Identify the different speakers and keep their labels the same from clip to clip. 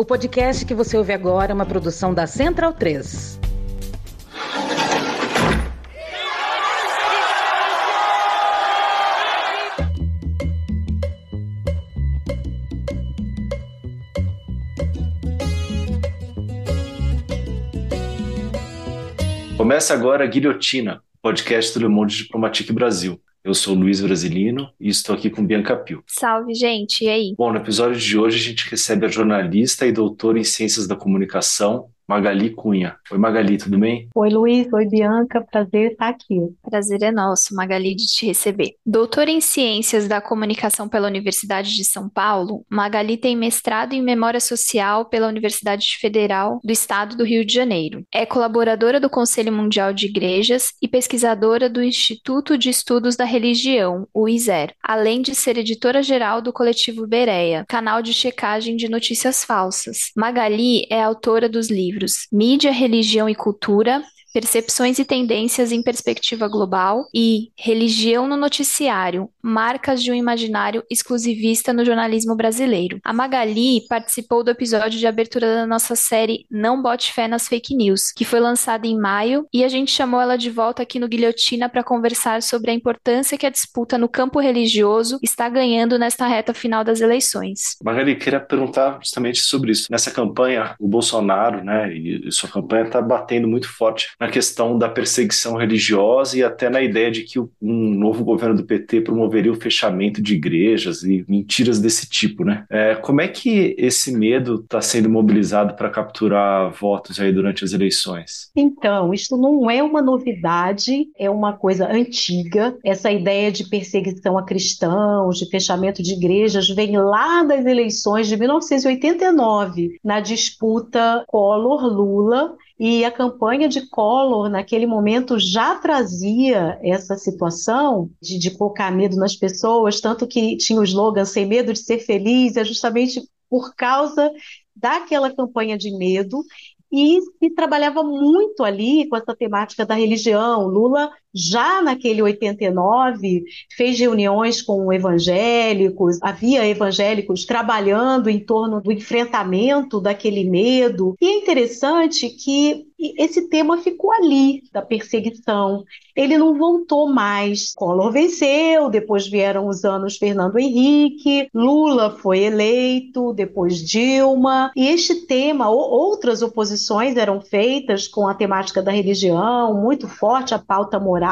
Speaker 1: O podcast que você ouve agora é uma produção da Central 3.
Speaker 2: Começa agora a Guilhotina, podcast do Le Monde Diplomatique Brasil. Eu sou Luiz Brasilino e estou aqui com Bianca Pio.
Speaker 3: Salve, gente, e aí?
Speaker 2: Bom, no episódio de hoje a gente recebe a jornalista e doutora em Ciências da Comunicação, Magali Cunha. Oi, Magali, tudo bem?
Speaker 4: Oi, Luiz. Oi, Bianca. Prazer estar aqui.
Speaker 3: Prazer é nosso, Magali, de te receber. Doutora em Ciências da Comunicação pela Universidade de São Paulo, Magali tem mestrado em Memória Social pela Universidade Federal do Estado do Rio de Janeiro. É colaboradora do Conselho Mundial de Igrejas e pesquisadora do Instituto de Estudos da Religião, o ISER, além de ser editora-geral do coletivo Bereia, canal de checagem de notícias falsas. Magali é autora dos livros livros Mídia, Religião e Cultura, Percepções e Tendências em Perspectiva Global e Religião no Noticiário, Marcas de um Imaginário Exclusivista no Jornalismo Brasileiro. A Magali participou do episódio de abertura da nossa série Não Bote Fé nas Fake News, que foi lançada em maio, e a gente chamou ela de volta aqui no Guilhotina para conversar sobre a importância que a disputa no campo religioso está ganhando nesta reta final das eleições.
Speaker 2: Magali, queria perguntar justamente sobre isso. Nessa campanha, o Bolsonaro, né, e sua campanha está batendo muito forte na questão da perseguição religiosa e até na ideia de que um novo governo do PT promoveria o fechamento de igrejas e mentiras desse tipo, né? É, como é que esse medo está sendo mobilizado para capturar votos aí durante as eleições?
Speaker 4: Então, isso não é uma novidade, é uma coisa antiga. Essa ideia de perseguição a cristãos, de fechamento de igrejas, vem lá das eleições de 1989, na disputa Collor-Lula e a campanha de Collor, naquele momento, já trazia essa situação de, de colocar medo nas pessoas, tanto que tinha o slogan Sem Medo de Ser Feliz, é justamente por causa daquela campanha de medo e se trabalhava muito ali com essa temática da religião. Lula já naquele 89 fez reuniões com evangélicos, havia evangélicos trabalhando em torno do enfrentamento daquele medo. E é interessante que esse tema ficou ali da perseguição. Ele não voltou mais. Collor venceu, depois vieram os anos Fernando Henrique, Lula foi eleito, depois Dilma. E este tema, outras oposições eram feitas com a temática da religião, muito forte a pauta moral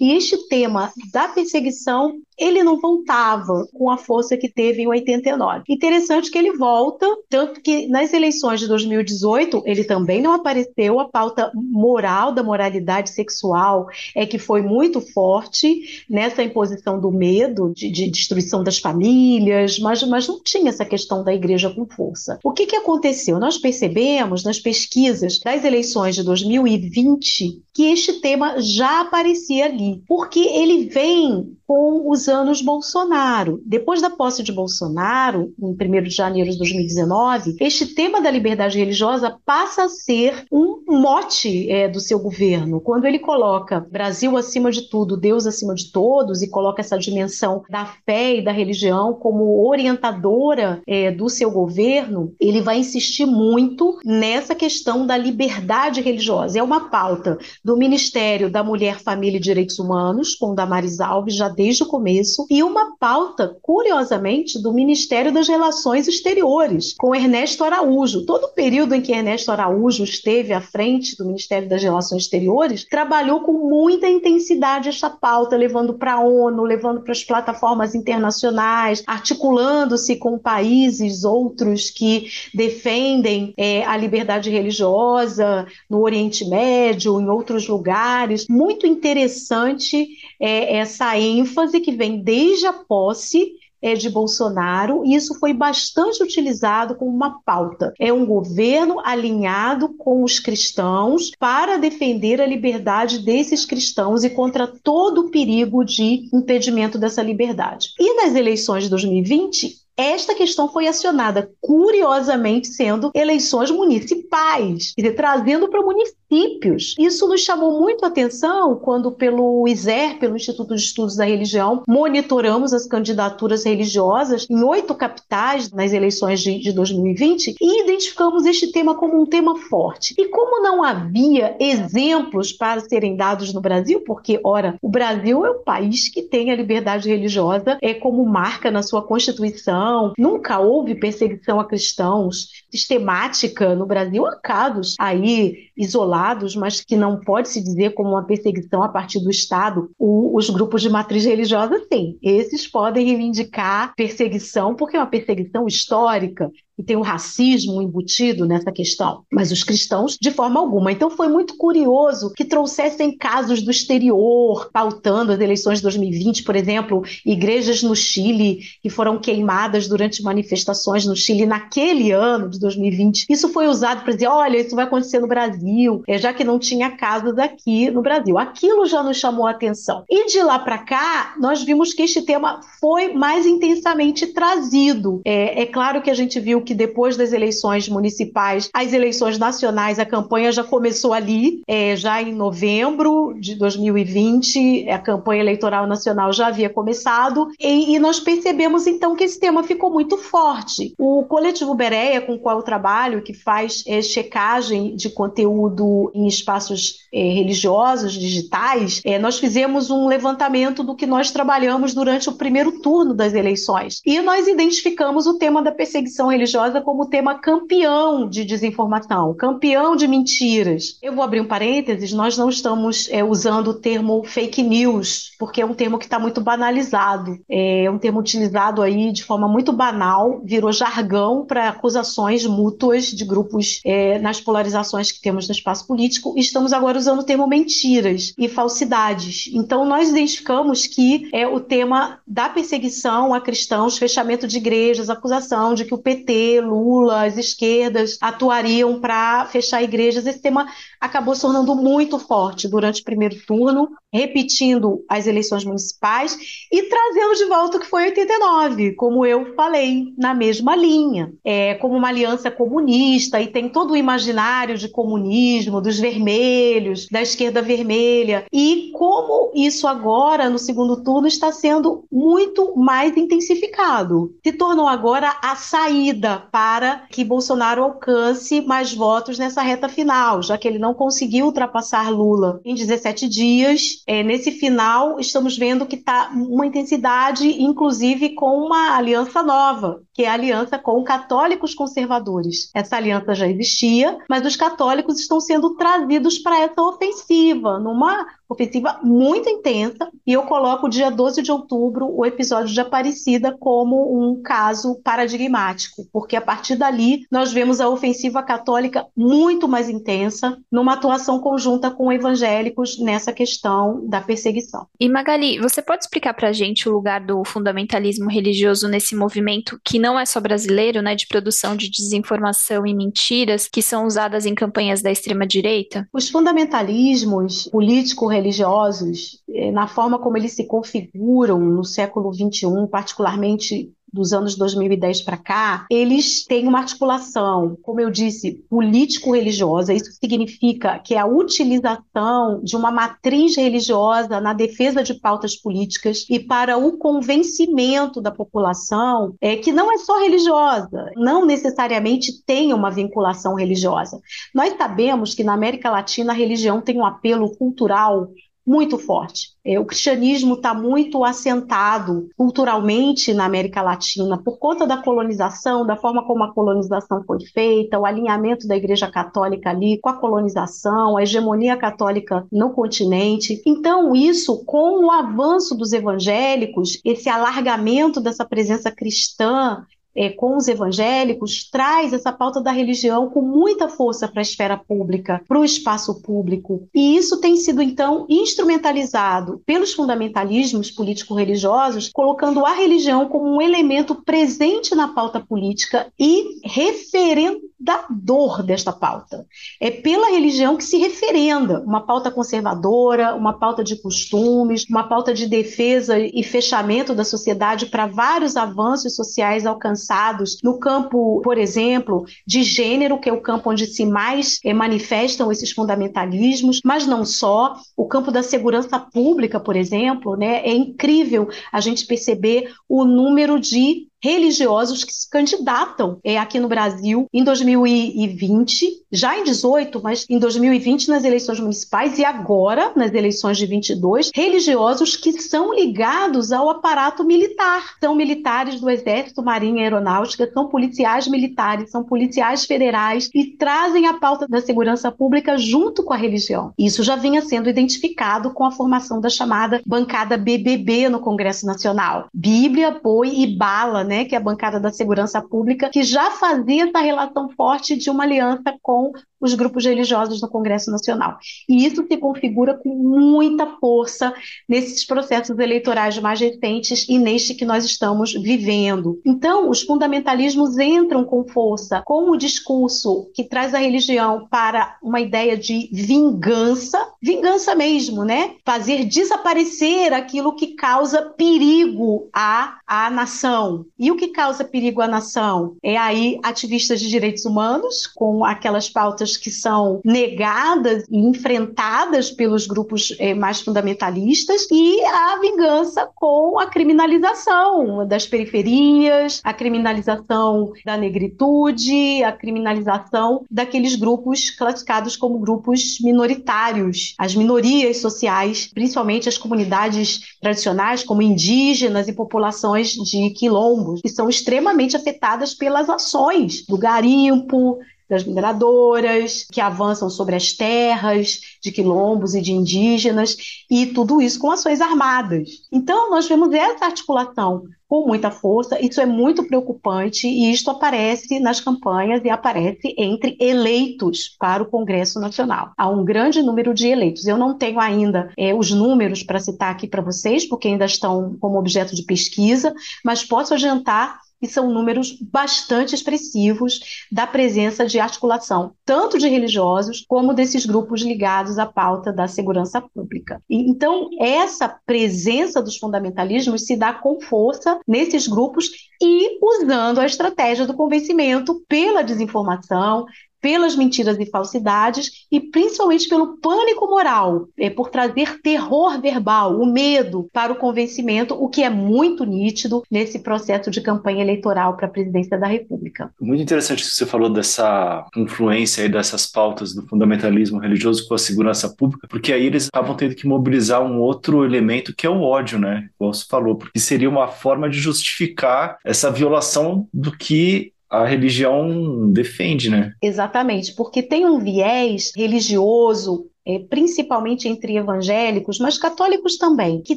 Speaker 4: E este tema da perseguição ele não voltava com a força que teve em 89. Interessante que ele volta, tanto que nas eleições de 2018 ele também não apareceu, a pauta moral da moralidade sexual é que foi muito forte nessa imposição do medo, de, de destruição das famílias, mas, mas não tinha essa questão da igreja com força. O que, que aconteceu? Nós percebemos nas pesquisas das eleições de 2020 que este tema já aparecia ali, porque ele vem com os anos Bolsonaro. Depois da posse de Bolsonaro, em 1 de janeiro de 2019, este tema da liberdade religiosa passa a ser um mote é, do seu governo. Quando ele coloca Brasil acima de tudo, Deus acima de todos, e coloca essa dimensão da fé e da religião como orientadora é, do seu governo, ele vai insistir muito nessa questão da liberdade religiosa. É uma pauta do Ministério da Mulher, Família e Direitos Humanos, com Damares Alves, já desde o começo, e uma pauta, curiosamente, do Ministério das Relações Exteriores, com Ernesto Araújo. Todo o período em que Ernesto Araújo esteve à frente do Ministério das Relações Exteriores, trabalhou com muita intensidade esta pauta, levando para a ONU, levando para as plataformas internacionais, articulando-se com países outros que defendem é, a liberdade religiosa no Oriente Médio, em outros lugares. Muito interessante é, essa ênfase que vem desde a posse é de Bolsonaro, e isso foi bastante utilizado como uma pauta. É um governo alinhado com os cristãos para defender a liberdade desses cristãos e contra todo o perigo de impedimento dessa liberdade. E nas eleições de 2020, esta questão foi acionada, curiosamente, sendo eleições municipais, trazendo para o município princípios. Isso nos chamou muito a atenção quando, pelo ISER, pelo Instituto de Estudos da Religião, monitoramos as candidaturas religiosas em oito capitais nas eleições de, de 2020 e identificamos este tema como um tema forte. E como não havia exemplos para serem dados no Brasil, porque, ora, o Brasil é um país que tem a liberdade religiosa é como marca na sua Constituição, nunca houve perseguição a cristãos sistemática no Brasil, há casos aí isolados, mas que não pode se dizer como uma perseguição a partir do Estado. O, os grupos de matriz religiosa, sim, esses podem reivindicar perseguição, porque é uma perseguição histórica, e tem o racismo embutido nessa questão, mas os cristãos de forma alguma. Então foi muito curioso que trouxessem casos do exterior, pautando as eleições de 2020, por exemplo, igrejas no Chile que foram queimadas durante manifestações no Chile naquele ano de 2020. Isso foi usado para dizer, olha, isso vai acontecer no Brasil, é, já que não tinha casos aqui no Brasil. Aquilo já nos chamou a atenção. E de lá para cá, nós vimos que este tema foi mais intensamente trazido. É, é claro que a gente viu que depois das eleições municipais, as eleições nacionais, a campanha já começou ali, é, já em novembro de 2020, a campanha eleitoral nacional já havia começado, e, e nós percebemos então que esse tema ficou muito forte. O coletivo Bereia, com o qual eu trabalho, que faz é, checagem de conteúdo em espaços é, religiosos, digitais, é, nós fizemos um levantamento do que nós trabalhamos durante o primeiro turno das eleições. E nós identificamos o tema da perseguição religiosa como tema campeão de desinformação, campeão de mentiras. Eu vou abrir um parênteses, nós não estamos é, usando o termo fake news, porque é um termo que está muito banalizado, é um termo utilizado aí de forma muito banal, virou jargão para acusações mútuas de grupos é, nas polarizações que temos no espaço político, estamos agora usando o termo mentiras e falsidades. Então, nós identificamos que é o tema da perseguição a cristãos, fechamento de igrejas, acusação de que o PT Lula, as esquerdas atuariam para fechar igrejas. Esse tema acabou se tornando muito forte durante o primeiro turno, repetindo as eleições municipais e trazendo de volta o que foi 89, como eu falei, na mesma linha, é, como uma aliança comunista, e tem todo o imaginário de comunismo, dos vermelhos, da esquerda vermelha, e como isso agora, no segundo turno, está sendo muito mais intensificado. Se tornou agora a saída para que Bolsonaro alcance mais votos nessa reta final, já que ele não conseguiu ultrapassar Lula em 17 dias. É, nesse final, estamos vendo que está uma intensidade, inclusive com uma aliança nova, que é a aliança com católicos conservadores. Essa aliança já existia, mas os católicos estão sendo trazidos para essa ofensiva, numa ofensiva muito intensa, e eu coloco o dia 12 de outubro o episódio de Aparecida como um caso paradigmático, porque a partir dali nós vemos a ofensiva católica muito mais intensa, numa atuação conjunta com evangélicos nessa questão da perseguição.
Speaker 3: E Magali, você pode explicar para a gente o lugar do fundamentalismo religioso nesse movimento que não é só brasileiro, né, de produção de desinformação e mentiras que são usadas em campanhas da extrema-direita?
Speaker 4: Os fundamentalismos políticos religiosos, eh, na forma como eles se configuram no século XXI, particularmente dos anos 2010 para cá, eles têm uma articulação, como eu disse, político-religiosa. Isso significa que é a utilização de uma matriz religiosa na defesa de pautas políticas e para o convencimento da população é, que não é só religiosa, não necessariamente tem uma vinculação religiosa. Nós sabemos que na América Latina a religião tem um apelo cultural muito forte. É, o cristianismo está muito assentado culturalmente na América Latina por conta da colonização, da forma como a colonização foi feita, o alinhamento da Igreja Católica ali com a colonização, a hegemonia católica no continente. Então, isso, com o avanço dos evangélicos, esse alargamento dessa presença cristã é, com os evangélicos, traz essa pauta da religião com muita força para a esfera pública, para o espaço público. E isso tem sido, então, instrumentalizado pelos fundamentalismos político-religiosos, colocando a religião como um elemento presente na pauta política e referendador desta pauta. É pela religião que se referenda uma pauta conservadora, uma pauta de costumes, uma pauta de defesa e fechamento da sociedade para vários avanços sociais alcançados avançados no campo, por exemplo, de gênero, que é o campo onde se mais é, manifestam esses fundamentalismos, mas não só. O campo da segurança pública, por exemplo, né, é incrível a gente perceber o número de religiosos que se candidatam é, aqui no Brasil em 2020, já em 18, mas em 2020 nas eleições municipais e agora nas eleições de 22, religiosos que são ligados ao aparato militar. São militares do Exército, Marinha Aeronáutica, são policiais militares, são policiais federais e trazem a pauta da segurança pública junto com a religião. Isso já vinha sendo identificado com a formação da chamada bancada BBB no Congresso Nacional. Bíblia, boi e bala né, que é a bancada da segurança pública, que já fazia essa relação forte de uma aliança com os grupos religiosos no Congresso Nacional. E isso se configura com muita força nesses processos eleitorais mais recentes e neste que nós estamos vivendo. Então, os fundamentalismos entram com força com o discurso que traz a religião para uma ideia de vingança, vingança mesmo, né? Fazer desaparecer aquilo que causa perigo à, à nação. E o que causa perigo à nação? É aí ativistas de direitos humanos, com aquelas pautas que são negadas e enfrentadas pelos grupos eh, mais fundamentalistas, e a vingança com a criminalização das periferias, a criminalização da negritude, a criminalização daqueles grupos classificados como grupos minoritários, as minorias sociais, principalmente as comunidades tradicionais, como indígenas e populações de quilombos, que são extremamente afetadas pelas ações do garimpo, das mineradoras, que avançam sobre as terras de quilombos e de indígenas, e tudo isso com ações armadas. Então, nós vemos essa articulação com muita força, isso é muito preocupante e isto aparece nas campanhas e aparece entre eleitos para o Congresso Nacional. Há um grande número de eleitos. Eu não tenho ainda é, os números para citar aqui para vocês, porque ainda estão como objeto de pesquisa, mas posso adiantar e são números bastante expressivos da presença de articulação, tanto de religiosos como desses grupos ligados à pauta da segurança pública. Então, essa presença dos fundamentalismos se dá com força nesses grupos e usando a estratégia do convencimento pela desinformação, pelas mentiras e falsidades e principalmente pelo pânico moral, é, por trazer terror verbal, o medo para o convencimento, o que é muito nítido nesse processo de campanha eleitoral para a presidência da República.
Speaker 2: Muito interessante que você falou dessa influência aí dessas pautas do fundamentalismo religioso com a segurança pública, porque aí eles acabam tendo que mobilizar um outro elemento que é o ódio, né? Como você falou, porque seria uma forma de justificar essa violação do que a religião defende, né?
Speaker 4: Exatamente, porque tem um viés religioso é, principalmente entre evangélicos, mas católicos também, que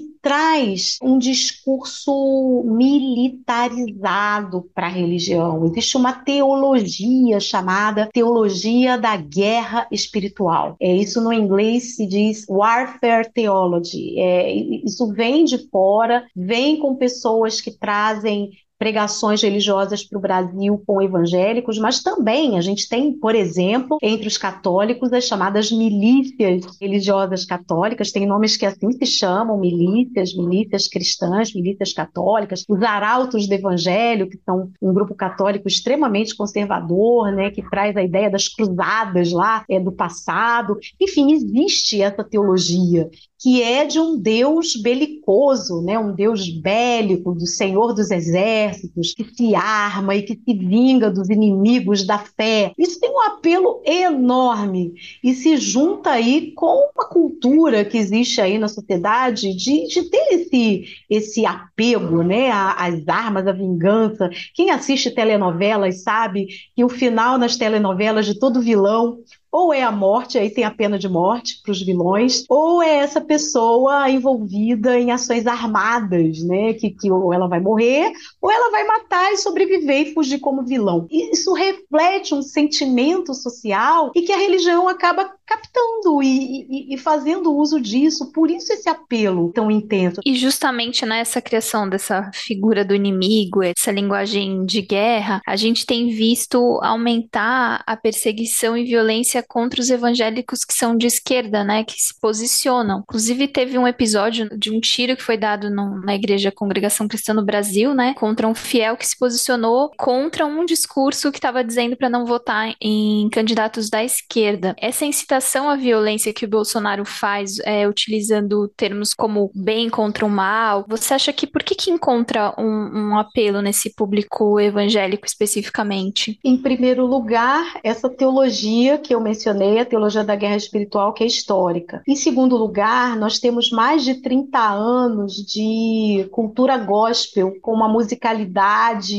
Speaker 4: traz um discurso militarizado para a religião. Existe uma teologia chamada teologia da guerra espiritual. É, isso no inglês se diz warfare theology. É, isso vem de fora, vem com pessoas que trazem pregações religiosas para o Brasil com evangélicos, mas também a gente tem, por exemplo, entre os católicos as chamadas milícias religiosas católicas, tem nomes que assim se chamam, milícias, milícias cristãs, milícias católicas, os arautos do evangelho, que são um grupo católico extremamente conservador, né, que traz a ideia das cruzadas lá é, do passado. Enfim, existe essa teologia que é de um Deus belicoso, né? um Deus bélico, do Senhor dos Exércitos, que se arma e que se vinga dos inimigos da fé. Isso tem um apelo enorme e se junta aí com uma cultura que existe aí na sociedade de, de ter esse, esse apego né? às armas, à vingança. Quem assiste telenovelas sabe que o final nas telenovelas de todo vilão ou é a morte, aí tem a pena de morte para os vilões, ou é essa pessoa envolvida em ações armadas, né? Que, que ou ela vai morrer, ou ela vai matar e sobreviver e fugir como vilão. Isso reflete um sentimento social e que a religião acaba captando e, e, e, fazendo uso disso, por isso esse apelo tão intenso.
Speaker 3: E justamente nessa criação dessa figura do inimigo, essa linguagem de guerra, a gente tem visto aumentar a perseguição e violência violência contra os evangélicos que são de esquerda, né, que se posicionam. Inclusive teve um episódio de um tiro que foi dado na igreja Congregação Cristã no Brasil, né, contra um fiel que se posicionou contra um discurso que estava dizendo para não votar em candidatos da esquerda. Essa incitação à violência que o Bolsonaro faz, é, utilizando termos como bem contra o mal, você acha que por que, que encontra um, um apelo nesse público evangélico especificamente?
Speaker 4: Em primeiro lugar, essa teologia que eu mencionei, a teologia da guerra espiritual, que é histórica. Em segundo lugar, nós temos mais de 30 anos de cultura gospel, com uma musicalidade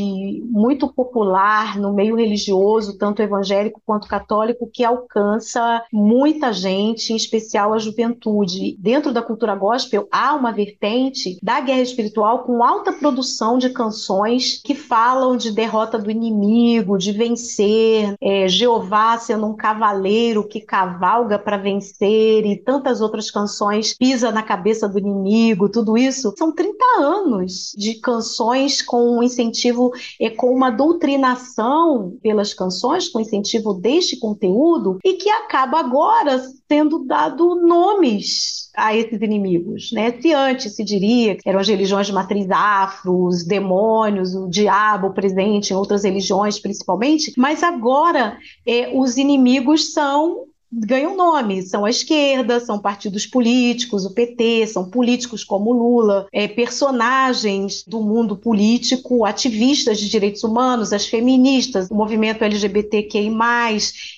Speaker 4: muito popular no meio religioso, tanto evangélico quanto católico, que alcança muita gente, em especial a juventude. Dentro da cultura gospel, há uma vertente da guerra espiritual com alta produção de canções que falam de derrota do inimigo, de vencer, é, Jeová sendo um cavaleiro que cavalga para vencer e tantas outras canções, pisa na cabeça do inimigo, tudo isso. São 30 anos de canções com um incentivo, é, com uma doutrinação pelas canções, com incentivo deste conteúdo, e que acaba agora sendo dado nomes a esses inimigos, né? Se antes se diria que eram as religiões de matriz afro, os demônios, o diabo presente em outras religiões principalmente, mas agora é, os inimigos são ganham nome, são a esquerda, são partidos políticos, o PT, são políticos como Lula, é, personagens do mundo político, ativistas de direitos humanos, as feministas, o movimento LGBTQI+,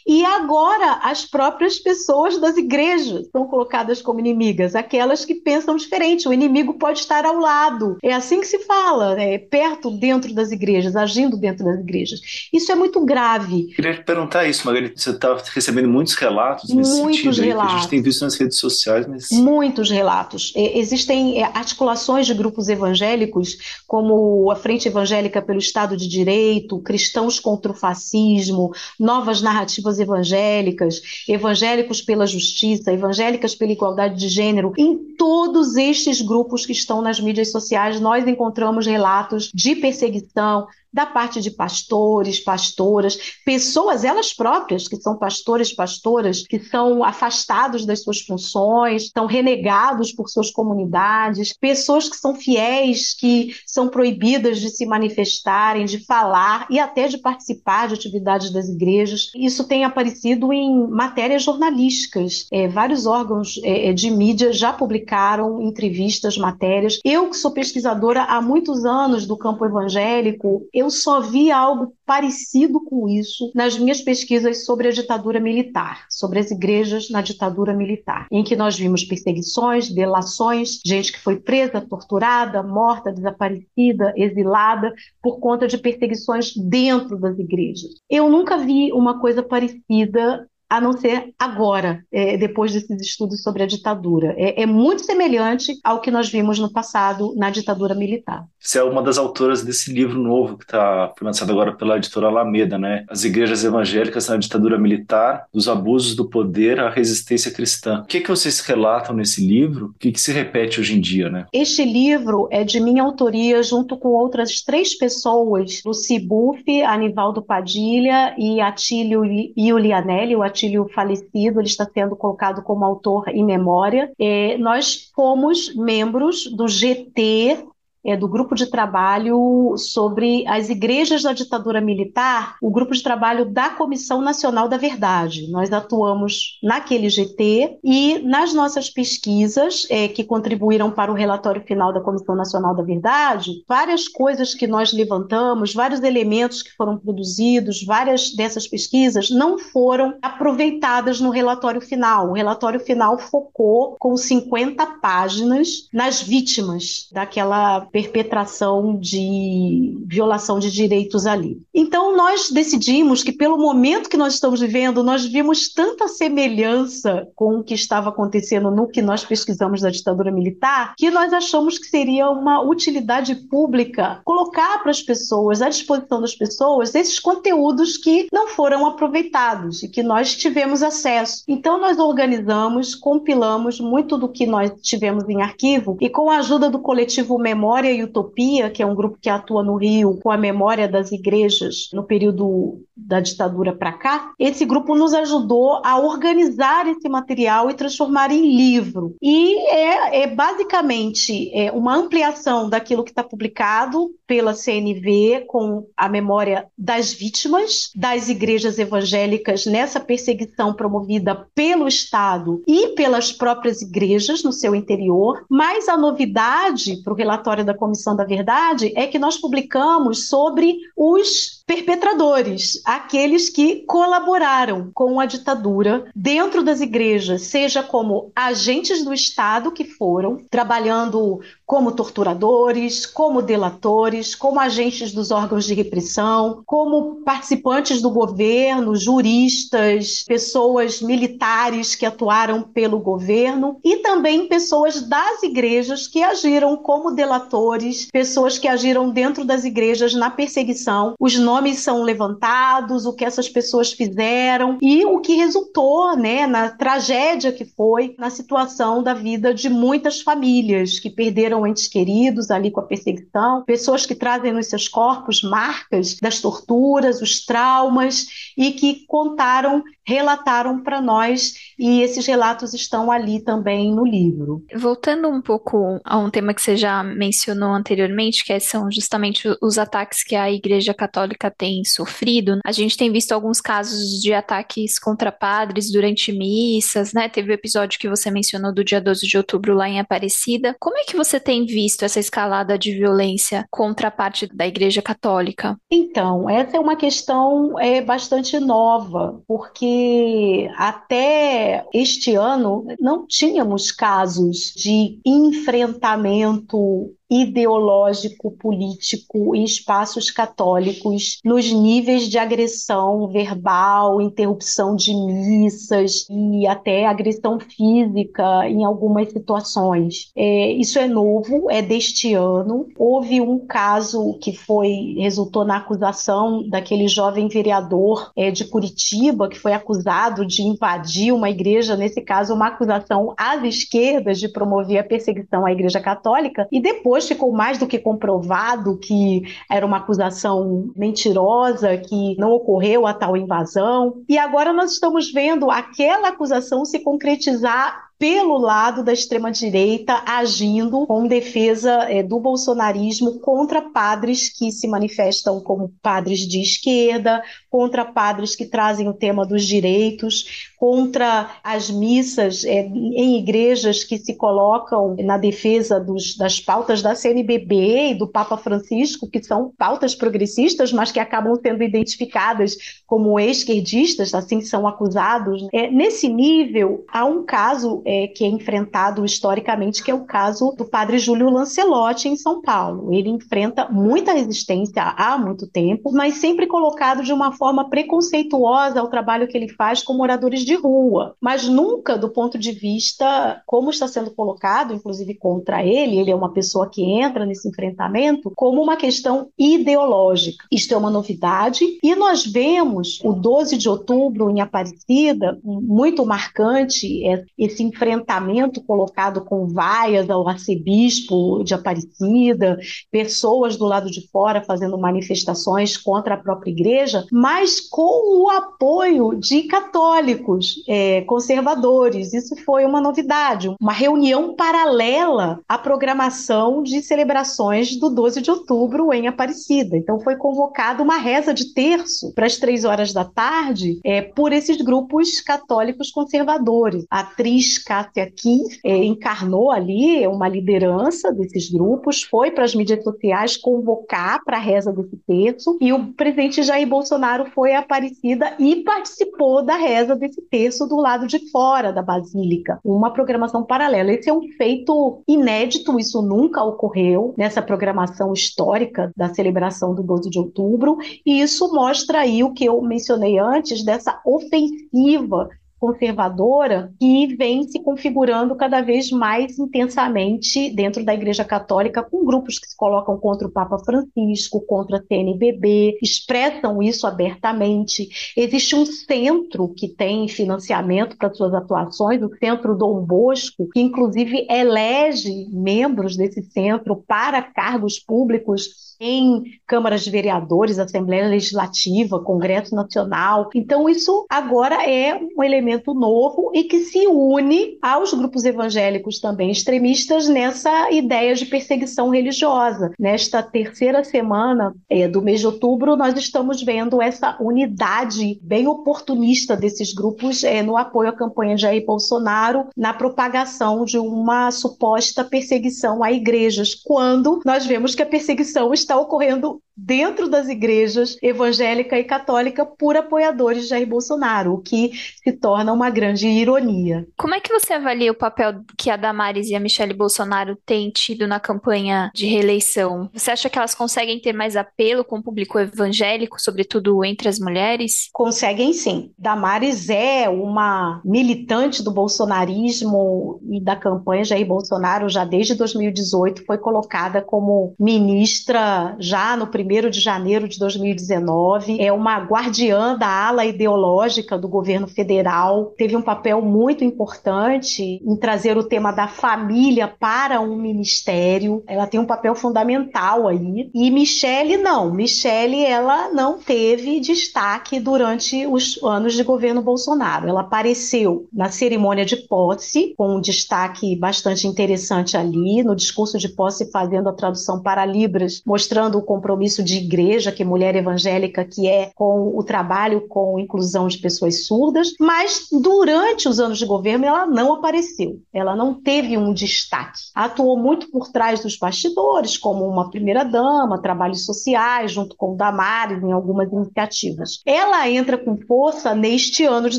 Speaker 4: e agora as próprias pessoas das igrejas são colocadas como inimigas, aquelas que pensam diferente, o inimigo pode estar ao lado, é assim que se fala, é, perto, dentro das igrejas, agindo dentro das igrejas. Isso é muito grave.
Speaker 2: Queria te perguntar isso, Margarida, você está recebendo muitos relatos relatos nesse
Speaker 4: Muitos
Speaker 2: sentido aí,
Speaker 4: relatos.
Speaker 2: que a gente tem visto nas redes sociais, mas
Speaker 4: Muitos relatos. Existem é, articulações de grupos evangélicos, como a Frente Evangélica pelo Estado de Direito, Cristãos contra o Fascismo, Novas Narrativas Evangélicas, Evangélicos pela Justiça, Evangélicas pela Igualdade de Gênero. Em todos estes grupos que estão nas mídias sociais, nós encontramos relatos de perseguição, da parte de pastores, pastoras, pessoas elas próprias que são pastores, pastoras, que são afastados das suas funções, são renegados por suas comunidades, pessoas que são fiéis, que são proibidas de se manifestarem, de falar e até de participar de atividades das igrejas. Isso tem aparecido em matérias jornalísticas. É, vários órgãos é, de mídia já publicaram entrevistas, matérias. Eu, que sou pesquisadora há muitos anos do campo evangélico, eu só vi algo parecido com isso nas minhas pesquisas sobre a ditadura militar, sobre as igrejas na ditadura militar, em que nós vimos perseguições, delações, gente que foi presa, torturada, morta, desaparecida, exilada por conta de perseguições dentro das igrejas. Eu nunca vi uma coisa parecida a não ser agora, é, depois desses estudos sobre a ditadura. É, é muito semelhante ao que nós vimos no passado na ditadura militar.
Speaker 2: você é uma das autoras desse livro novo que tá, foi lançado agora pela editora Alameda, né? As igrejas evangélicas na ditadura militar, dos abusos do poder à resistência cristã. O que, que vocês relatam nesse livro? O que, que se repete hoje em dia, né?
Speaker 4: Este livro é de minha autoria, junto com outras três pessoas, Luci Buff, Anivaldo Padilha e Atílio Iulianelli, o Atílio falecido, ele está sendo colocado como autor em memória. É, nós fomos membros do GT é, do grupo de trabalho sobre as igrejas da ditadura militar, o grupo de trabalho da Comissão Nacional da Verdade. Nós atuamos naquele GT e nas nossas pesquisas, é, que contribuíram para o relatório final da Comissão Nacional da Verdade, várias coisas que nós levantamos, vários elementos que foram produzidos, várias dessas pesquisas não foram aproveitadas no relatório final. O relatório final focou com 50 páginas nas vítimas daquela perpetração de violação de direitos ali. Então nós decidimos que pelo momento que nós estamos vivendo, nós vimos tanta semelhança com o que estava acontecendo no que nós pesquisamos da ditadura militar, que nós achamos que seria uma utilidade pública colocar para as pessoas, à disposição das pessoas, esses conteúdos que não foram aproveitados e que nós tivemos acesso. Então nós organizamos, compilamos muito do que nós tivemos em arquivo e com a ajuda do coletivo Memória Memória e Utopia, que é um grupo que atua no Rio com a memória das igrejas no período da ditadura para cá, esse grupo nos ajudou a organizar esse material e transformar em livro. E é, é basicamente é uma ampliação daquilo que está publicado pela CNV com a memória das vítimas das igrejas evangélicas nessa perseguição promovida pelo Estado e pelas próprias igrejas no seu interior. Mas a novidade para o relatório da Comissão da Verdade é que nós publicamos sobre os perpetradores, aqueles que colaboraram com a ditadura dentro das igrejas, seja como agentes do Estado que foram trabalhando como torturadores, como delatores, como agentes dos órgãos de repressão, como participantes do governo, juristas, pessoas militares que atuaram pelo governo e também pessoas das igrejas que agiram como delatores, pessoas que agiram dentro das igrejas na perseguição. Os são levantados, o que essas pessoas fizeram e o que resultou, né, na tragédia que foi, na situação da vida de muitas famílias que perderam entes queridos ali com a perseguição, pessoas que trazem nos seus corpos marcas das torturas, os traumas e que contaram, relataram para nós e esses relatos estão ali também no livro.
Speaker 3: Voltando um pouco a um tema que você já mencionou anteriormente, que são justamente os ataques que a Igreja Católica tem sofrido, a gente tem visto alguns casos de ataques contra padres durante missas, né? Teve o episódio que você mencionou do dia 12 de outubro lá em Aparecida. Como é que você tem visto essa escalada de violência contra a parte da Igreja Católica?
Speaker 4: Então, essa é uma questão é, bastante nova, porque até este ano não tínhamos casos de enfrentamento ideológico, político em espaços católicos, nos níveis de agressão verbal, interrupção de missas e até agressão física em algumas situações. É, isso é novo, é deste ano. Houve um caso que foi resultou na acusação daquele jovem vereador é, de Curitiba que foi acusado de invadir uma igreja, nesse caso uma acusação às esquerdas de promover a perseguição à Igreja Católica e depois depois ficou mais do que comprovado que era uma acusação mentirosa, que não ocorreu a tal invasão. E agora nós estamos vendo aquela acusação se concretizar pelo lado da extrema-direita agindo com defesa é, do bolsonarismo contra padres que se manifestam como padres de esquerda, contra padres que trazem o tema dos direitos, contra as missas é, em igrejas que se colocam na defesa dos, das pautas da CNBB e do Papa Francisco, que são pautas progressistas, mas que acabam sendo identificadas como esquerdistas, assim são acusados. É, nesse nível, há um caso é, que é enfrentado historicamente, que é o caso do padre Júlio Lancelotti, em São Paulo. Ele enfrenta muita resistência há muito tempo, mas sempre colocado de uma forma preconceituosa ao trabalho que ele faz com moradores de rua, mas nunca do ponto de vista como está sendo colocado, inclusive contra ele, ele é uma pessoa que entra nesse enfrentamento, como uma questão ideológica. Isto é uma novidade e nós vemos o 12 de outubro em Aparecida, muito marcante é esse enfrentamento colocado com vaias ao arcebispo de Aparecida, pessoas do lado de fora fazendo manifestações contra a própria igreja, mas com o apoio de católicos é, conservadores. Isso foi uma novidade, uma reunião paralela à programação de celebrações do 12 de outubro em Aparecida. Então foi convocada uma reza de terço para as três horas da tarde é, por esses grupos católicos conservadores. A atriz Cássia Kim é, encarnou ali uma liderança desses grupos, foi para as mídias sociais convocar para a reza desse terço e o presidente Jair Bolsonaro foi a Aparecida e participou da reza desse terço do lado de fora da Basílica, uma programação paralela. Esse é um feito inédito, isso nunca ocorreu nessa programação histórica da celebração do 12 de outubro, e isso mostra aí o que eu mencionei antes dessa ofensiva conservadora que vem se configurando cada vez mais intensamente dentro da Igreja Católica, com grupos que se colocam contra o Papa Francisco, contra a CNBB, expressam isso abertamente. Existe um centro que tem financiamento para suas atuações, o Centro Dom Bosco, que inclusive elege membros desse centro para cargos públicos em câmaras de vereadores, Assembleia Legislativa, Congresso Nacional. Então, isso agora é um elemento novo e que se une aos grupos evangélicos também extremistas nessa ideia de perseguição religiosa. Nesta terceira semana é, do mês de outubro, nós estamos vendo essa unidade bem oportunista desses grupos é, no apoio à campanha de Jair Bolsonaro, na propagação de uma suposta perseguição a igrejas, quando nós vemos que a perseguição está ocorrendo dentro das igrejas evangélica e católica por apoiadores de Jair Bolsonaro, o que se torna uma grande ironia.
Speaker 3: Como é que você avalia o papel que a Damares e a Michelle Bolsonaro têm tido na campanha de reeleição? Você acha que elas conseguem ter mais apelo com o público evangélico, sobretudo entre as mulheres?
Speaker 4: Conseguem sim. Damares é uma militante do bolsonarismo e da campanha Jair Bolsonaro já desde 2018 foi colocada como ministra já no primeiro 1 de janeiro de 2019, é uma guardiã da ala ideológica do governo federal, teve um papel muito importante em trazer o tema da família para um ministério. Ela tem um papel fundamental aí. E Michele não, Michele ela não teve destaque durante os anos de governo Bolsonaro. Ela apareceu na cerimônia de posse com um destaque bastante interessante ali, no discurso de posse fazendo a tradução para Libras, mostrando o compromisso de igreja, que é mulher evangélica, que é com o trabalho com inclusão de pessoas surdas, mas durante os anos de governo ela não apareceu, ela não teve um destaque. Atuou muito por trás dos bastidores, como uma primeira-dama, trabalhos sociais, junto com o Damares, em algumas iniciativas. Ela entra com força neste ano de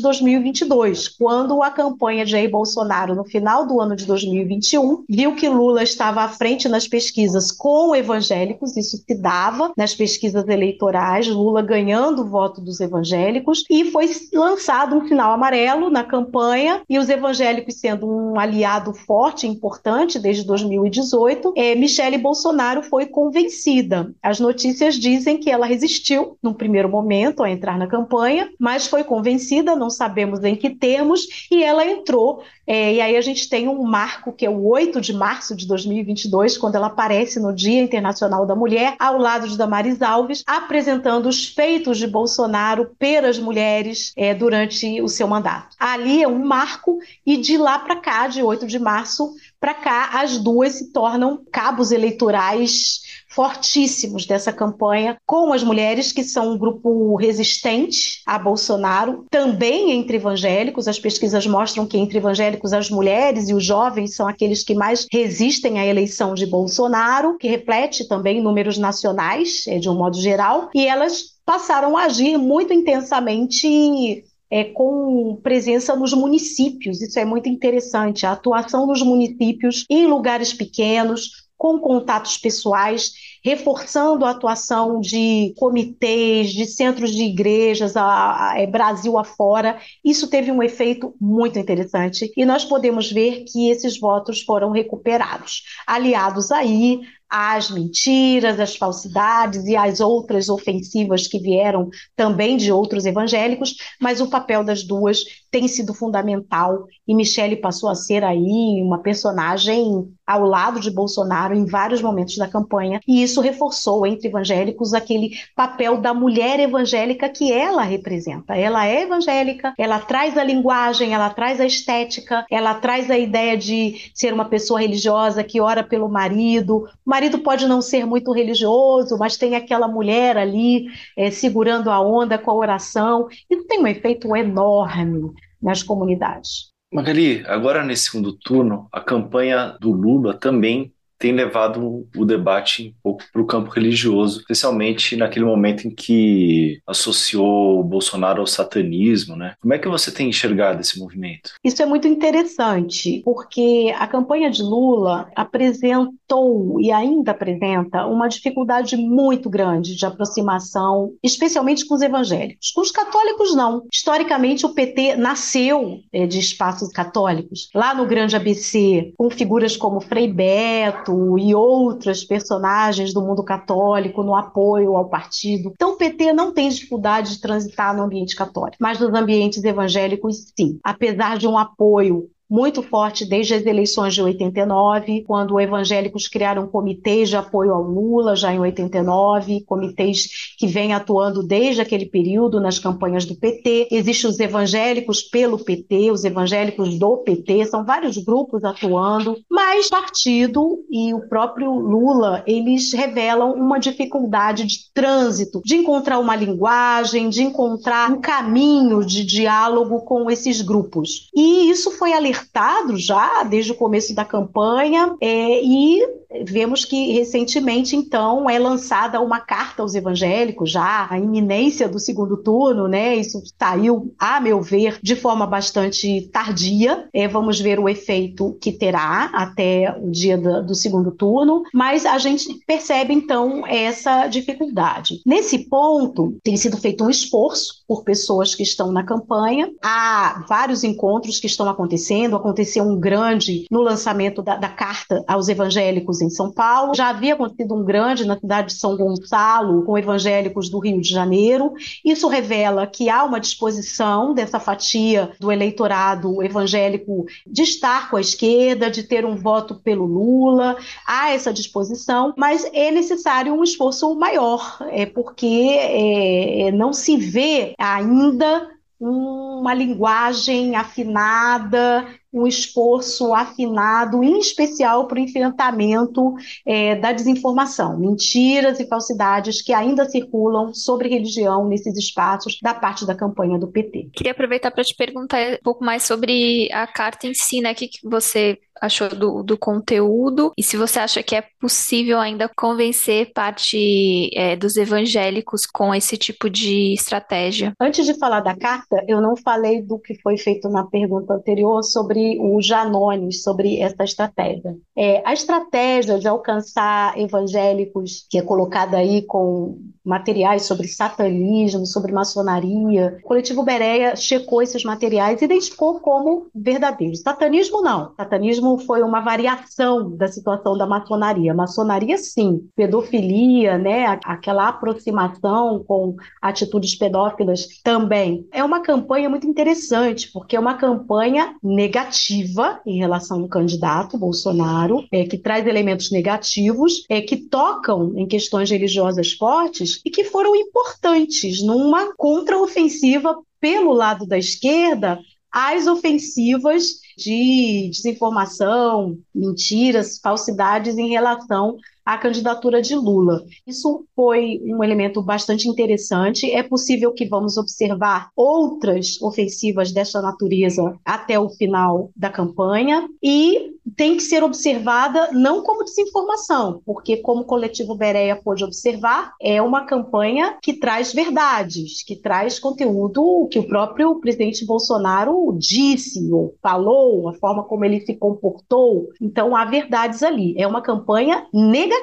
Speaker 4: 2022, quando a campanha de Jair Bolsonaro, no final do ano de 2021, viu que Lula estava à frente nas pesquisas com evangélicos, isso se dava nas pesquisas eleitorais, Lula ganhando o voto dos evangélicos, e foi lançado um sinal amarelo na campanha, e os evangélicos sendo um aliado forte e importante desde 2018, é, Michele Bolsonaro foi convencida. As notícias dizem que ela resistiu, num primeiro momento, a entrar na campanha, mas foi convencida, não sabemos em que termos, e ela entrou. É, e aí a gente tem um marco que é o 8 de março de 2022, quando ela aparece no Dia Internacional da Mulher, ao lado de de Damares Alves, apresentando os feitos de Bolsonaro pelas mulheres é, durante o seu mandato. Ali é um marco, e de lá para cá, de 8 de março para cá, as duas se tornam cabos eleitorais fortíssimos dessa campanha com as mulheres, que são um grupo resistente a Bolsonaro, também entre evangélicos. As pesquisas mostram que entre evangélicos as mulheres e os jovens são aqueles que mais resistem à eleição de Bolsonaro, que reflete também números nacionais, é, de um modo geral, e elas passaram a agir muito intensamente é, com presença nos municípios. Isso é muito interessante. A atuação nos municípios, em lugares pequenos, com contatos pessoais, reforçando a atuação de comitês, de centros de igrejas, a, a, é, Brasil afora. Isso teve um efeito muito interessante e nós podemos ver que esses votos foram recuperados. Aliados aí às mentiras, às falsidades e às outras ofensivas que vieram também de outros evangélicos, mas o papel das duas tem sido fundamental e Michele passou a ser aí uma personagem ao lado de Bolsonaro em vários momentos da campanha e isso reforçou entre evangélicos aquele papel da mulher evangélica que ela representa. Ela é evangélica, ela traz a linguagem, ela traz a estética, ela traz a ideia de ser uma pessoa religiosa que ora pelo marido, marido pode não ser muito religioso, mas tem aquela mulher ali é, segurando a onda com a oração. Isso tem um efeito enorme nas comunidades.
Speaker 2: Magali, agora nesse segundo turno, a campanha do Lula também tem levado o debate um pouco para o campo religioso, especialmente naquele momento em que associou o Bolsonaro ao satanismo, né? Como é que você tem enxergado esse movimento?
Speaker 4: Isso é muito interessante, porque a campanha de Lula apresentou e ainda apresenta uma dificuldade muito grande de aproximação, especialmente com os evangélicos. Com os católicos, não. Historicamente, o PT nasceu é, de espaços católicos. Lá no Grande ABC, com figuras como Frei Beto e outras personagens do mundo católico no apoio ao partido. Então, o PT não tem dificuldade de transitar no ambiente católico, mas nos ambientes evangélicos, sim. Apesar de um apoio muito forte desde as eleições de 89, quando evangélicos criaram comitês de apoio ao Lula, já em 89, comitês que vêm atuando desde aquele período nas campanhas do PT. Existem os evangélicos pelo PT, os evangélicos do PT, são vários grupos atuando, mas partido e o próprio Lula, eles revelam uma dificuldade de trânsito, de encontrar uma linguagem, de encontrar um caminho de diálogo com esses grupos. E isso foi alertado alertado já desde o começo da campanha é, e vemos que recentemente, então, é lançada uma carta aos evangélicos, já a iminência do segundo turno, né? Isso saiu, a meu ver, de forma bastante tardia. É, vamos ver o efeito que terá até o dia do, do segundo turno, mas a gente percebe, então, essa dificuldade. Nesse ponto, tem sido feito um esforço por pessoas que estão na campanha. Há vários encontros que estão acontecendo. Aconteceu um grande no lançamento da, da carta aos evangélicos em São Paulo. Já havia acontecido um grande na cidade de São Gonçalo com evangélicos do Rio de Janeiro. Isso revela que há uma disposição dessa fatia do eleitorado evangélico de estar com a esquerda, de ter um voto pelo Lula. Há essa disposição, mas é necessário um esforço maior, é porque é, não se vê ainda uma linguagem afinada, um esforço afinado, em especial para o enfrentamento é, da desinformação, mentiras e falsidades que ainda circulam sobre religião nesses espaços da parte da campanha do PT.
Speaker 3: Queria aproveitar para te perguntar um pouco mais sobre a carta em si, né? O que, que você achou do, do conteúdo e se você acha que é possível ainda convencer parte é, dos evangélicos com esse tipo de estratégia.
Speaker 4: Antes de falar da carta, eu não falei do que foi feito na pergunta anterior sobre o Janones, sobre essa estratégia. É, a estratégia de alcançar evangélicos, que é colocada aí com materiais sobre satanismo, sobre maçonaria, o coletivo Bereia checou esses materiais e identificou como verdadeiros. Satanismo não. Satanismo foi uma variação da situação da maçonaria. Maçonaria sim, pedofilia, né, aquela aproximação com atitudes pedófilas também. É uma campanha muito interessante, porque é uma campanha negativa em relação ao candidato Bolsonaro, é, que traz elementos negativos, é, que tocam em questões religiosas fortes e que foram importantes numa contraofensiva pelo lado da esquerda às ofensivas de desinformação, mentiras, falsidades em relação à candidatura de Lula. Isso foi um elemento bastante interessante. É possível que vamos observar outras ofensivas dessa natureza até o final da campanha e tem que ser observada não como desinformação, porque como o coletivo Bereia pôde observar, é uma campanha que traz verdades, que traz conteúdo que o próprio presidente Bolsonaro disse ou falou, a forma como ele se comportou. Então há verdades ali. É uma campanha negativa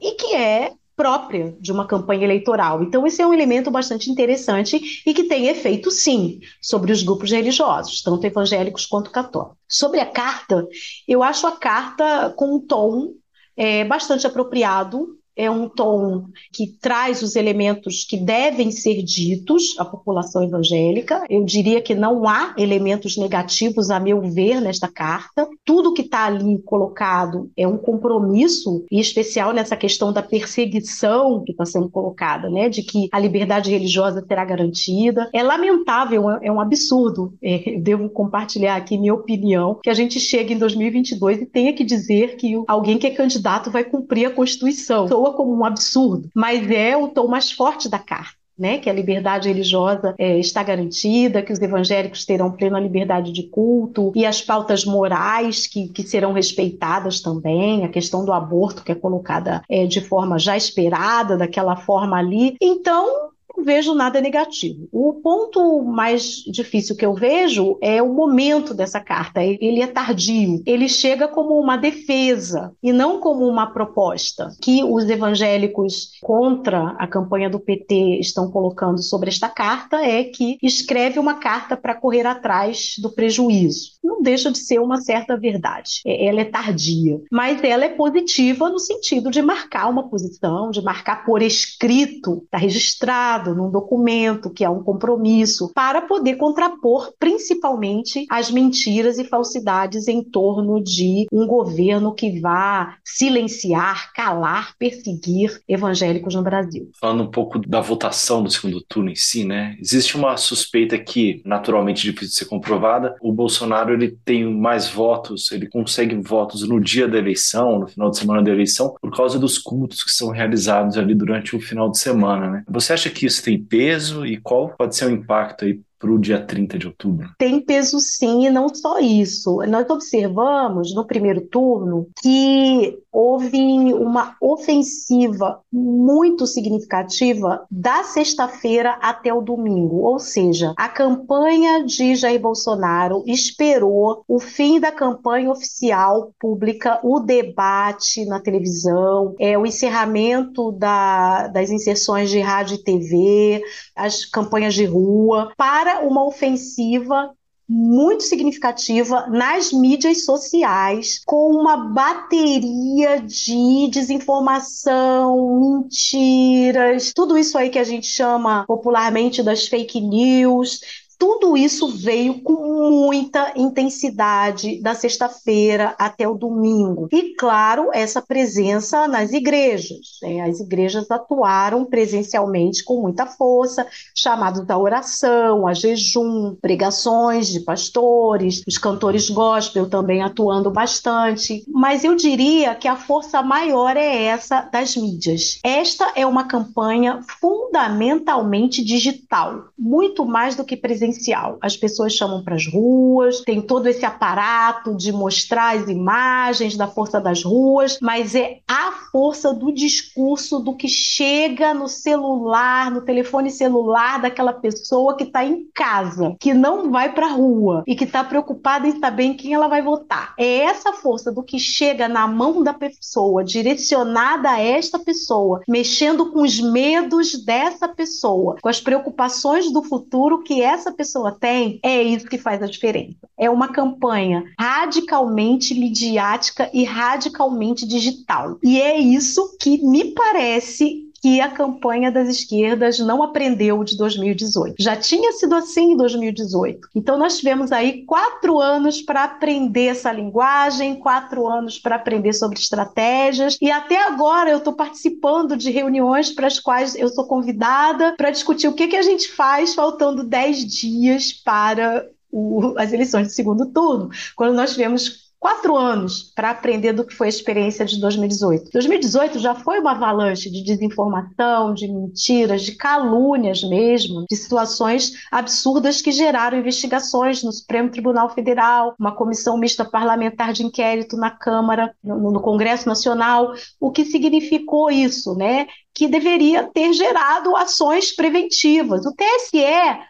Speaker 4: e que é própria de uma campanha eleitoral. Então, esse é um elemento bastante interessante e que tem efeito, sim, sobre os grupos religiosos, tanto evangélicos quanto católicos. Sobre a carta, eu acho a carta com um tom é, bastante apropriado é um tom que traz os elementos que devem ser ditos à população evangélica. Eu diria que não há elementos negativos, a meu ver, nesta carta. Tudo que está ali colocado é um compromisso, em especial nessa questão da perseguição que está sendo colocada, né, de que a liberdade religiosa será garantida. É lamentável, é um absurdo, é, devo compartilhar aqui minha opinião, que a gente chegue em 2022 e tenha que dizer que alguém que é candidato vai cumprir a Constituição. Sou soa como um absurdo, mas é o tom mais forte da carta. né, que a liberdade religiosa é, está garantida, que os evangélicos terão plena liberdade de culto e as pautas morais que, que serão respeitadas também, a questão do aborto que é colocada é, de forma já esperada, daquela forma ali. Então, não vejo nada negativo. O ponto mais difícil que eu vejo é o momento dessa carta. Ele é tardio. Ele chega como uma defesa e não como uma proposta que os evangélicos contra a campanha do PT estão colocando sobre esta carta é que escreve uma carta para correr atrás do prejuízo. Não deixa de ser uma certa verdade. É, ela é tardia, mas ela é positiva no sentido de marcar uma posição, de marcar por escrito, está registrado num documento, que é um compromisso, para poder contrapor principalmente as mentiras e falsidades em torno de um governo que vá silenciar, calar, perseguir evangélicos no Brasil.
Speaker 2: Falando um pouco da votação do segundo turno em si, né? Existe uma suspeita que, naturalmente difícil de ser comprovada, o Bolsonaro ele tem mais votos, ele consegue votos no dia da eleição, no final de semana da eleição, por causa dos cultos que são realizados ali durante o final de semana, né? Você acha que isso tem peso e qual pode ser o impacto aí para o dia 30 de outubro?
Speaker 4: Tem peso sim, e não só isso. Nós observamos no primeiro turno que houve uma ofensiva muito significativa da sexta-feira até o domingo, ou seja, a campanha de Jair Bolsonaro esperou o fim da campanha oficial pública, o debate na televisão, é, o encerramento da, das inserções de rádio e TV, as campanhas de rua, para uma ofensiva muito significativa nas mídias sociais, com uma bateria de desinformação, mentiras, tudo isso aí que a gente chama popularmente das fake news, tudo isso veio com muita intensidade da sexta-feira até o domingo. E, claro, essa presença nas igrejas. Né? As igrejas atuaram presencialmente com muita força, chamados da oração, a jejum, pregações de pastores, os cantores gospel também atuando bastante. Mas eu diria que a força maior é essa das mídias. Esta é uma campanha fundamentalmente digital, muito mais do que presencial presencial. As pessoas chamam para as ruas, tem todo esse aparato de mostrar as imagens da força das ruas, mas é a força do discurso do que chega no celular, no telefone celular daquela pessoa que está em casa, que não vai para a rua e que está preocupada em saber em quem ela vai votar. É essa força do que chega na mão da pessoa, direcionada a esta pessoa, mexendo com os medos dessa pessoa, com as preocupações do futuro que essa pessoa tem, é isso que faz a diferença. É uma campanha radicalmente midiática e radicalmente digital. E é isso que me parece que a campanha das esquerdas não aprendeu de 2018. Já tinha sido assim em 2018. Então, nós tivemos aí quatro anos para aprender essa linguagem, quatro anos para aprender sobre estratégias, e até agora eu estou participando de reuniões para as quais eu sou convidada para discutir o que, que a gente faz faltando dez dias para o, as eleições de segundo turno, quando nós tivemos quatro anos para aprender do que foi a experiência de 2018. 2018 já foi uma avalanche de desinformação, de mentiras, de calúnias mesmo, de situações absurdas que geraram investigações no Supremo Tribunal Federal, uma comissão mista parlamentar de inquérito na Câmara, no, no Congresso Nacional. O que significou isso, né? que deveria ter gerado ações preventivas. O TSE,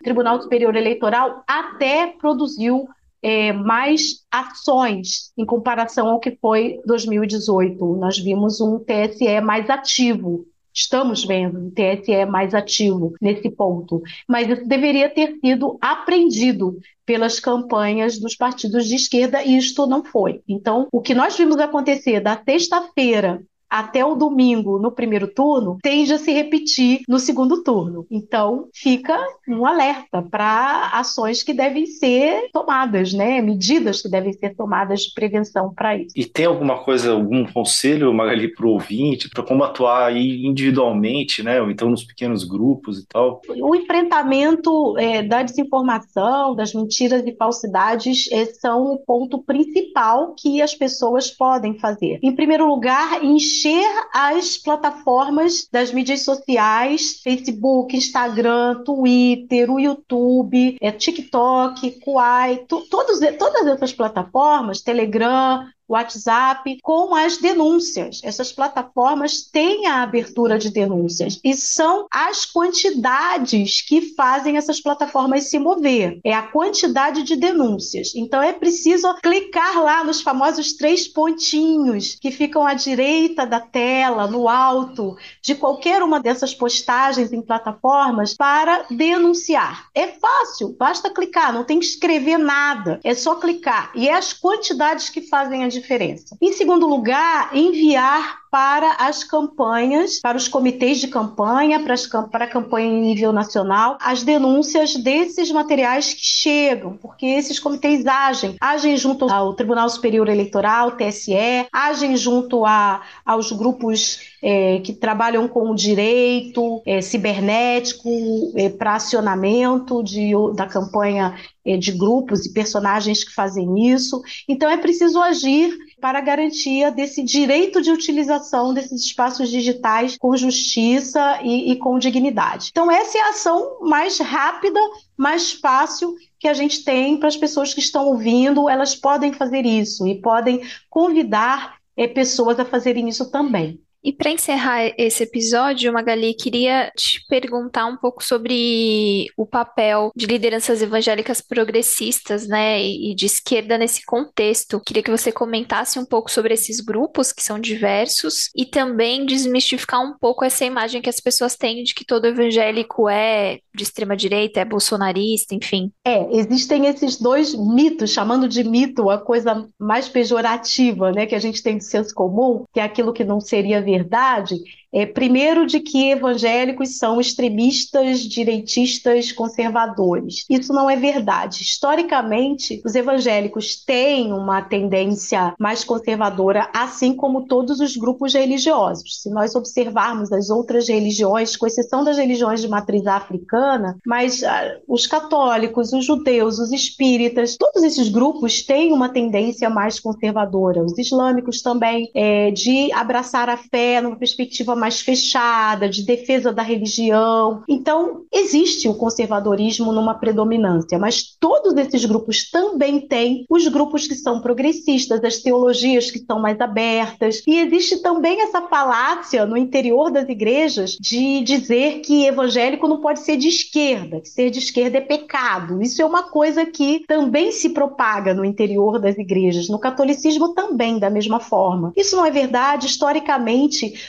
Speaker 4: Tribunal Superior Eleitoral, até produziu é, mais ações em comparação ao que foi 2018. Nós vimos um TSE mais ativo. Estamos vendo um TSE mais ativo nesse ponto, mas isso deveria ter sido aprendido pelas campanhas dos partidos de esquerda e isto não foi. Então, o que nós vimos acontecer da sexta-feira até o domingo no primeiro turno tende a se repetir no segundo turno. Então, fica um alerta para ações que devem ser tomadas, né? Medidas que devem ser tomadas de prevenção para isso.
Speaker 2: E tem alguma coisa, algum conselho, Magali, para o ouvinte, para como atuar aí individualmente, né? Ou então nos pequenos grupos e tal?
Speaker 4: O enfrentamento é, da desinformação, das mentiras e falsidades é, são o ponto principal que as pessoas podem fazer. Em primeiro lugar, enxergar encher as plataformas das mídias sociais, Facebook, Instagram, Twitter, o YouTube, é, TikTok, Kuai, todas essas plataformas, Telegram, WhatsApp com as denúncias. Essas plataformas têm a abertura de denúncias e são as quantidades que fazem essas plataformas se mover. É a quantidade de denúncias. Então é preciso clicar lá nos famosos três pontinhos que ficam à direita da tela, no alto de qualquer uma dessas postagens em plataformas para denunciar. É fácil, basta clicar, não tem que escrever nada, é só clicar. E é as quantidades que fazem a diferença. Em segundo lugar, enviar para as campanhas, para os comitês de campanha, para, as, para a campanha em nível nacional, as denúncias desses materiais que chegam, porque esses comitês agem, agem junto ao Tribunal Superior Eleitoral, TSE, agem junto a, aos grupos é, que trabalham com o direito é, cibernético é, para acionamento de, da campanha é, de grupos e personagens que fazem isso. Então é preciso agir para garantia desse direito de utilização desses espaços digitais com justiça e, e com dignidade. Então, essa é a ação mais rápida, mais fácil que a gente tem para as pessoas que estão ouvindo, elas podem fazer isso e podem convidar é, pessoas a fazerem isso também.
Speaker 3: E para encerrar esse episódio, Magali, queria te perguntar um pouco sobre o papel de lideranças evangélicas progressistas, né, e de esquerda nesse contexto. Queria que você comentasse um pouco sobre esses grupos que são diversos e também desmistificar um pouco essa imagem que as pessoas têm de que todo evangélico é de extrema direita, é bolsonarista, enfim.
Speaker 4: É, existem esses dois mitos, chamando de mito a coisa mais pejorativa, né, que a gente tem de senso comum, que é aquilo que não seria verdade, é, primeiro, de que evangélicos são extremistas, direitistas, conservadores. Isso não é verdade. Historicamente, os evangélicos têm uma tendência mais conservadora, assim como todos os grupos religiosos. Se nós observarmos as outras religiões, com exceção das religiões de matriz africana, mas ah, os católicos, os judeus, os espíritas, todos esses grupos têm uma tendência mais conservadora. Os islâmicos também, é, de abraçar a fé numa perspectiva mais fechada, de defesa da religião. Então, existe o conservadorismo numa predominância, mas todos esses grupos também têm os grupos que são progressistas, as teologias que são mais abertas. E existe também essa falácia no interior das igrejas de dizer que evangélico não pode ser de esquerda, que ser de esquerda é pecado. Isso é uma coisa que também se propaga no interior das igrejas. No catolicismo também, da mesma forma. Isso não é verdade. Historicamente,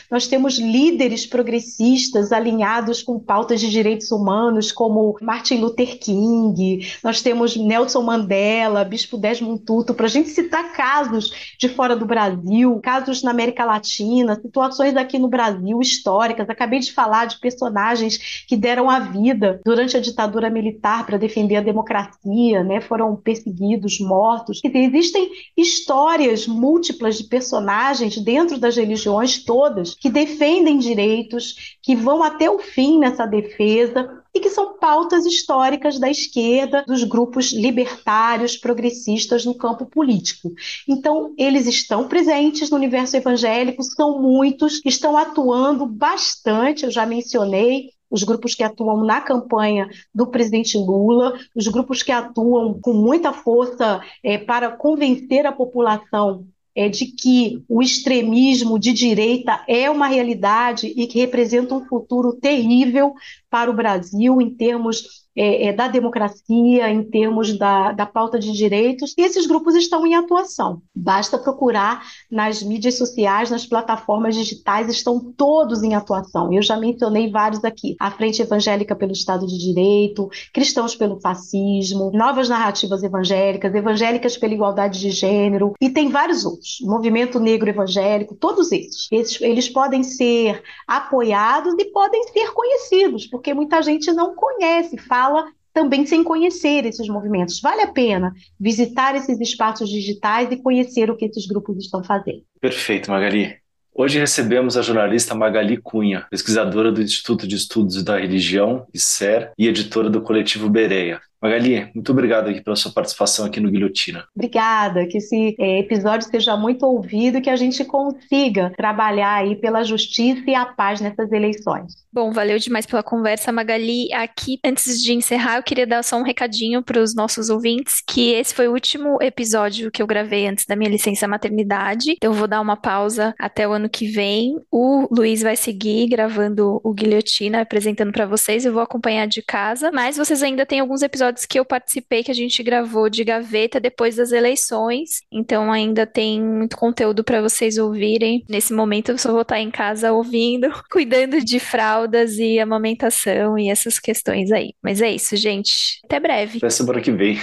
Speaker 4: nós temos líderes progressistas alinhados com pautas de direitos humanos, como Martin Luther King, nós temos Nelson Mandela, Bispo Desmond Tutu, para a gente citar casos de fora do Brasil, casos na América Latina, situações aqui no Brasil históricas. Acabei de falar de personagens que deram a vida durante a ditadura militar para defender a democracia, né? foram perseguidos, mortos. Existem histórias múltiplas de personagens dentro das religiões todas que defendem direitos, que vão até o fim nessa defesa e que são pautas históricas da esquerda, dos grupos libertários, progressistas no campo político. Então, eles estão presentes no universo evangélico, são muitos, estão atuando bastante, eu já mencionei, os grupos que atuam na campanha do presidente Lula, os grupos que atuam com muita força é, para convencer a população é, de que o extremismo de direita é uma realidade e que representa um futuro terrível para o Brasil em termos é, é, da democracia, em termos da, da pauta de direitos, e esses grupos estão em atuação. Basta procurar nas mídias sociais, nas plataformas digitais, estão todos em atuação. Eu já mencionei vários aqui: a Frente Evangélica pelo Estado de Direito, Cristãos pelo Fascismo, Novas Narrativas Evangélicas, Evangélicas pela Igualdade de Gênero, e tem vários outros. Movimento Negro Evangélico, todos esses. esses eles podem ser apoiados e podem ser conhecidos, porque muita gente não conhece, fala também sem conhecer esses movimentos. Vale a pena visitar esses espaços digitais e conhecer o que esses grupos estão fazendo.
Speaker 2: Perfeito, Magali. Hoje recebemos a jornalista Magali Cunha, pesquisadora do Instituto de Estudos da Religião, ICER, e editora do coletivo Bereia. Magali, muito obrigado aqui pela sua participação aqui no Guilhotina.
Speaker 4: Obrigada, que esse é, episódio seja muito ouvido e que a gente consiga trabalhar aí pela justiça e a paz nessas eleições.
Speaker 3: Bom, valeu demais pela conversa, Magali. Aqui, antes de encerrar, eu queria dar só um recadinho para os nossos ouvintes, que esse foi o último episódio que eu gravei antes da minha licença maternidade. Então, eu vou dar uma pausa até o ano que vem. O Luiz vai seguir gravando o Guilhotina, apresentando para vocês. Eu vou acompanhar de casa, mas vocês ainda têm alguns episódios que eu participei que a gente gravou de gaveta depois das eleições. Então, ainda tem muito conteúdo para vocês ouvirem. Nesse momento, eu só vou estar em casa ouvindo, cuidando de fraldas e amamentação e essas questões aí. Mas é isso, gente. Até breve.
Speaker 2: Até semana que vem.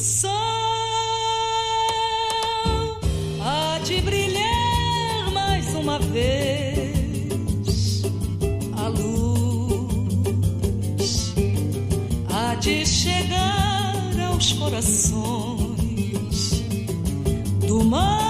Speaker 5: vez corações do mal.